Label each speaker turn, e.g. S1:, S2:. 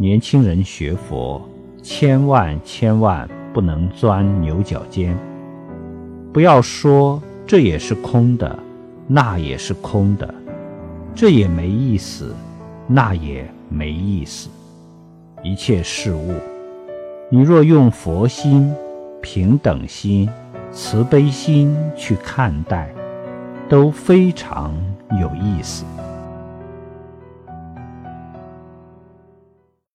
S1: 年轻人学佛千万千万不能钻牛角尖。不要说这也是空的那也是空的这也没意思那也没意思。一切事物你若用佛心平等心慈悲心去看待都非常有意思。